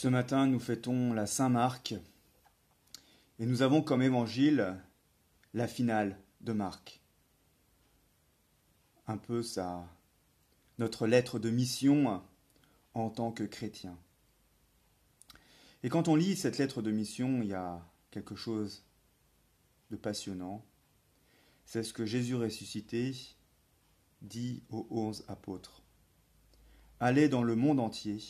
Ce matin, nous fêtons la Saint-Marc et nous avons comme évangile la finale de Marc. Un peu ça, notre lettre de mission en tant que chrétien. Et quand on lit cette lettre de mission, il y a quelque chose de passionnant. C'est ce que Jésus ressuscité dit aux onze apôtres. Allez dans le monde entier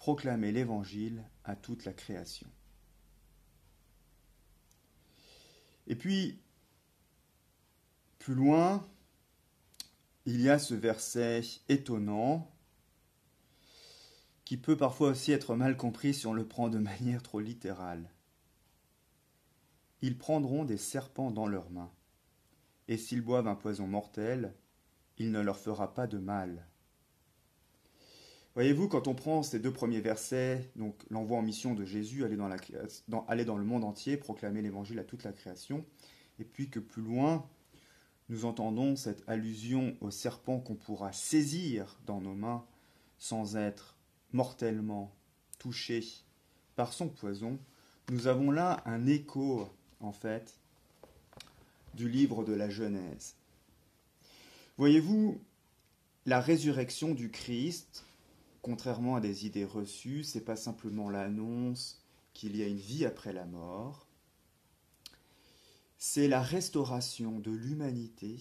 proclamer l'Évangile à toute la création. Et puis, plus loin, il y a ce verset étonnant qui peut parfois aussi être mal compris si on le prend de manière trop littérale. Ils prendront des serpents dans leurs mains, et s'ils boivent un poison mortel, il ne leur fera pas de mal. Voyez-vous, quand on prend ces deux premiers versets, donc l'envoi en mission de Jésus, aller dans, aller dans le monde entier, proclamer l'évangile à toute la création, et puis que plus loin, nous entendons cette allusion au serpent qu'on pourra saisir dans nos mains sans être mortellement touché par son poison, nous avons là un écho, en fait, du livre de la Genèse. Voyez-vous, la résurrection du Christ contrairement à des idées reçues, c'est pas simplement l'annonce qu'il y a une vie après la mort, c'est la restauration de l'humanité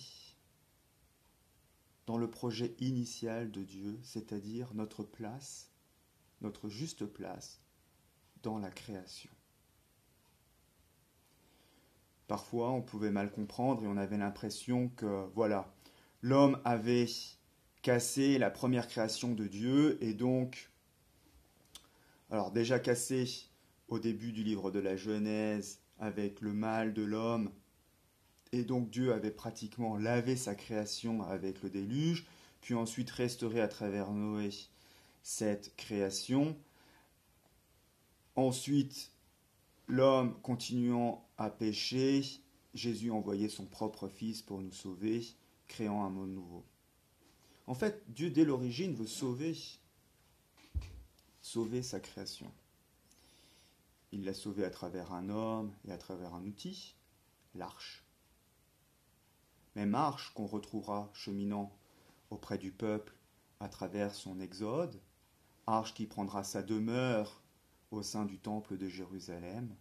dans le projet initial de Dieu, c'est-à-dire notre place, notre juste place dans la création. Parfois, on pouvait mal comprendre et on avait l'impression que, voilà, l'homme avait casser la première création de Dieu et donc, alors déjà cassé au début du livre de la Genèse avec le mal de l'homme, et donc Dieu avait pratiquement lavé sa création avec le déluge, puis ensuite restauré à travers Noé cette création. Ensuite, l'homme continuant à pécher, Jésus envoyait son propre Fils pour nous sauver, créant un monde nouveau. En fait, Dieu, dès l'origine, veut sauver, sauver sa création. Il l'a sauvé à travers un homme et à travers un outil, l'arche. Même arche qu'on retrouvera cheminant auprès du peuple à travers son exode, arche qui prendra sa demeure au sein du temple de Jérusalem,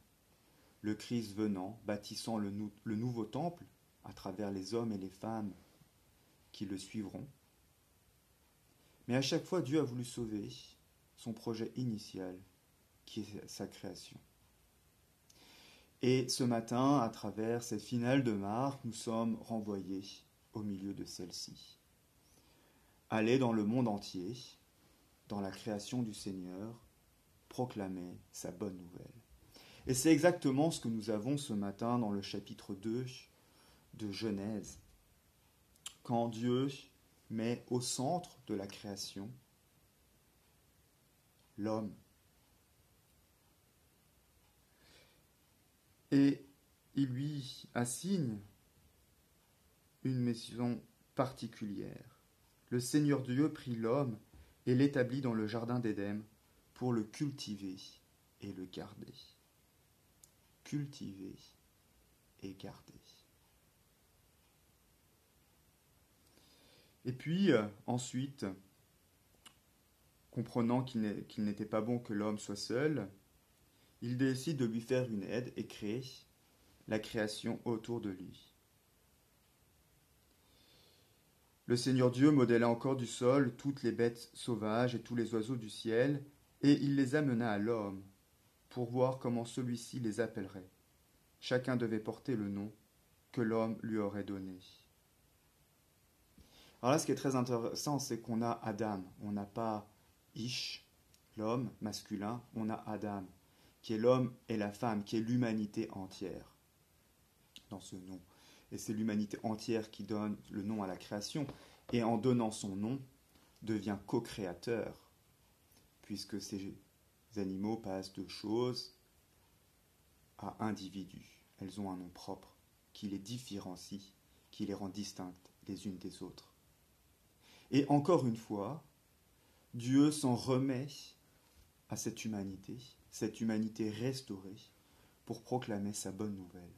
le Christ venant, bâtissant le nouveau temple à travers les hommes et les femmes qui le suivront, mais à chaque fois, Dieu a voulu sauver son projet initial, qui est sa création. Et ce matin, à travers cette finale de Marc, nous sommes renvoyés au milieu de celle-ci. Aller dans le monde entier, dans la création du Seigneur, proclamer sa bonne nouvelle. Et c'est exactement ce que nous avons ce matin dans le chapitre 2 de Genèse. Quand Dieu mais au centre de la création, l'homme. Et il lui assigne une mission particulière. Le Seigneur Dieu prit l'homme et l'établit dans le jardin d'Éden pour le cultiver et le garder. Cultiver et garder. Et puis euh, ensuite, comprenant qu'il n'était pas bon que l'homme soit seul, il décide de lui faire une aide et créer la création autour de lui. Le Seigneur Dieu modéla encore du sol toutes les bêtes sauvages et tous les oiseaux du ciel, et il les amena à l'homme pour voir comment celui-ci les appellerait. Chacun devait porter le nom que l'homme lui aurait donné. Alors là, ce qui est très intéressant, c'est qu'on a Adam. On n'a pas Ish, l'homme masculin, on a Adam, qui est l'homme et la femme, qui est l'humanité entière dans ce nom. Et c'est l'humanité entière qui donne le nom à la création. Et en donnant son nom, devient co-créateur, puisque ces animaux passent de choses à individus. Elles ont un nom propre qui les différencie, qui les rend distinctes les unes des autres. Et encore une fois, Dieu s'en remet à cette humanité, cette humanité restaurée, pour proclamer sa bonne nouvelle.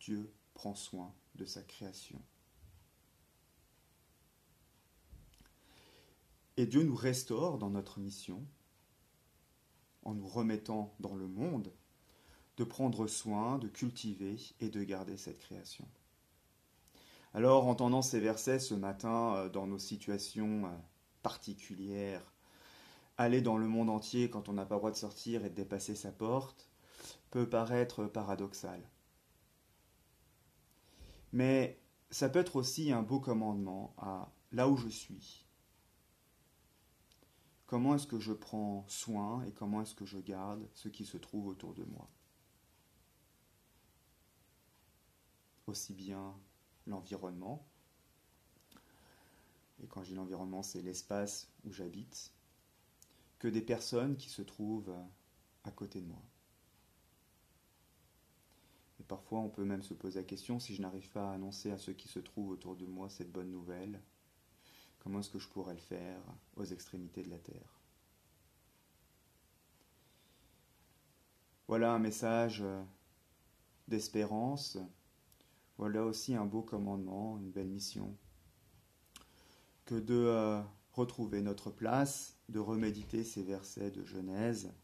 Dieu prend soin de sa création. Et Dieu nous restaure dans notre mission en nous remettant dans le monde de prendre soin, de cultiver et de garder cette création. Alors, entendant ces versets ce matin euh, dans nos situations euh, particulières, aller dans le monde entier quand on n'a pas le droit de sortir et de dépasser sa porte peut paraître paradoxal. Mais ça peut être aussi un beau commandement à là où je suis. Comment est-ce que je prends soin et comment est-ce que je garde ce qui se trouve autour de moi? Aussi bien l'environnement, et quand je dis l'environnement, c'est l'espace où j'habite, que des personnes qui se trouvent à côté de moi. Et parfois, on peut même se poser la question, si je n'arrive pas à annoncer à ceux qui se trouvent autour de moi cette bonne nouvelle, comment est-ce que je pourrais le faire aux extrémités de la Terre? Voilà un message d'espérance, voilà aussi un beau commandement, une belle mission, que de euh, retrouver notre place, de reméditer ces versets de Genèse.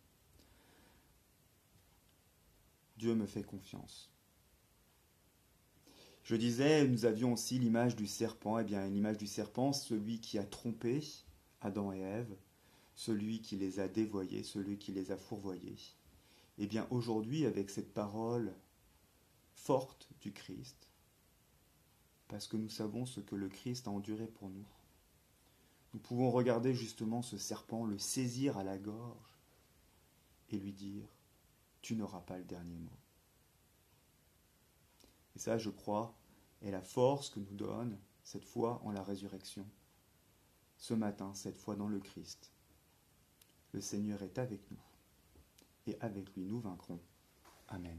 Dieu me fait confiance. Je disais, nous avions aussi l'image du serpent. Eh bien, l'image du serpent, celui qui a trompé Adam et Ève, celui qui les a dévoyés, celui qui les a fourvoyés. Eh bien, aujourd'hui, avec cette parole forte du Christ, parce que nous savons ce que le Christ a enduré pour nous. Nous pouvons regarder justement ce serpent, le saisir à la gorge et lui dire, tu n'auras pas le dernier mot. Et ça, je crois, est la force que nous donne cette foi en la résurrection. Ce matin, cette foi dans le Christ. Le Seigneur est avec nous, et avec lui nous vaincrons. Amen.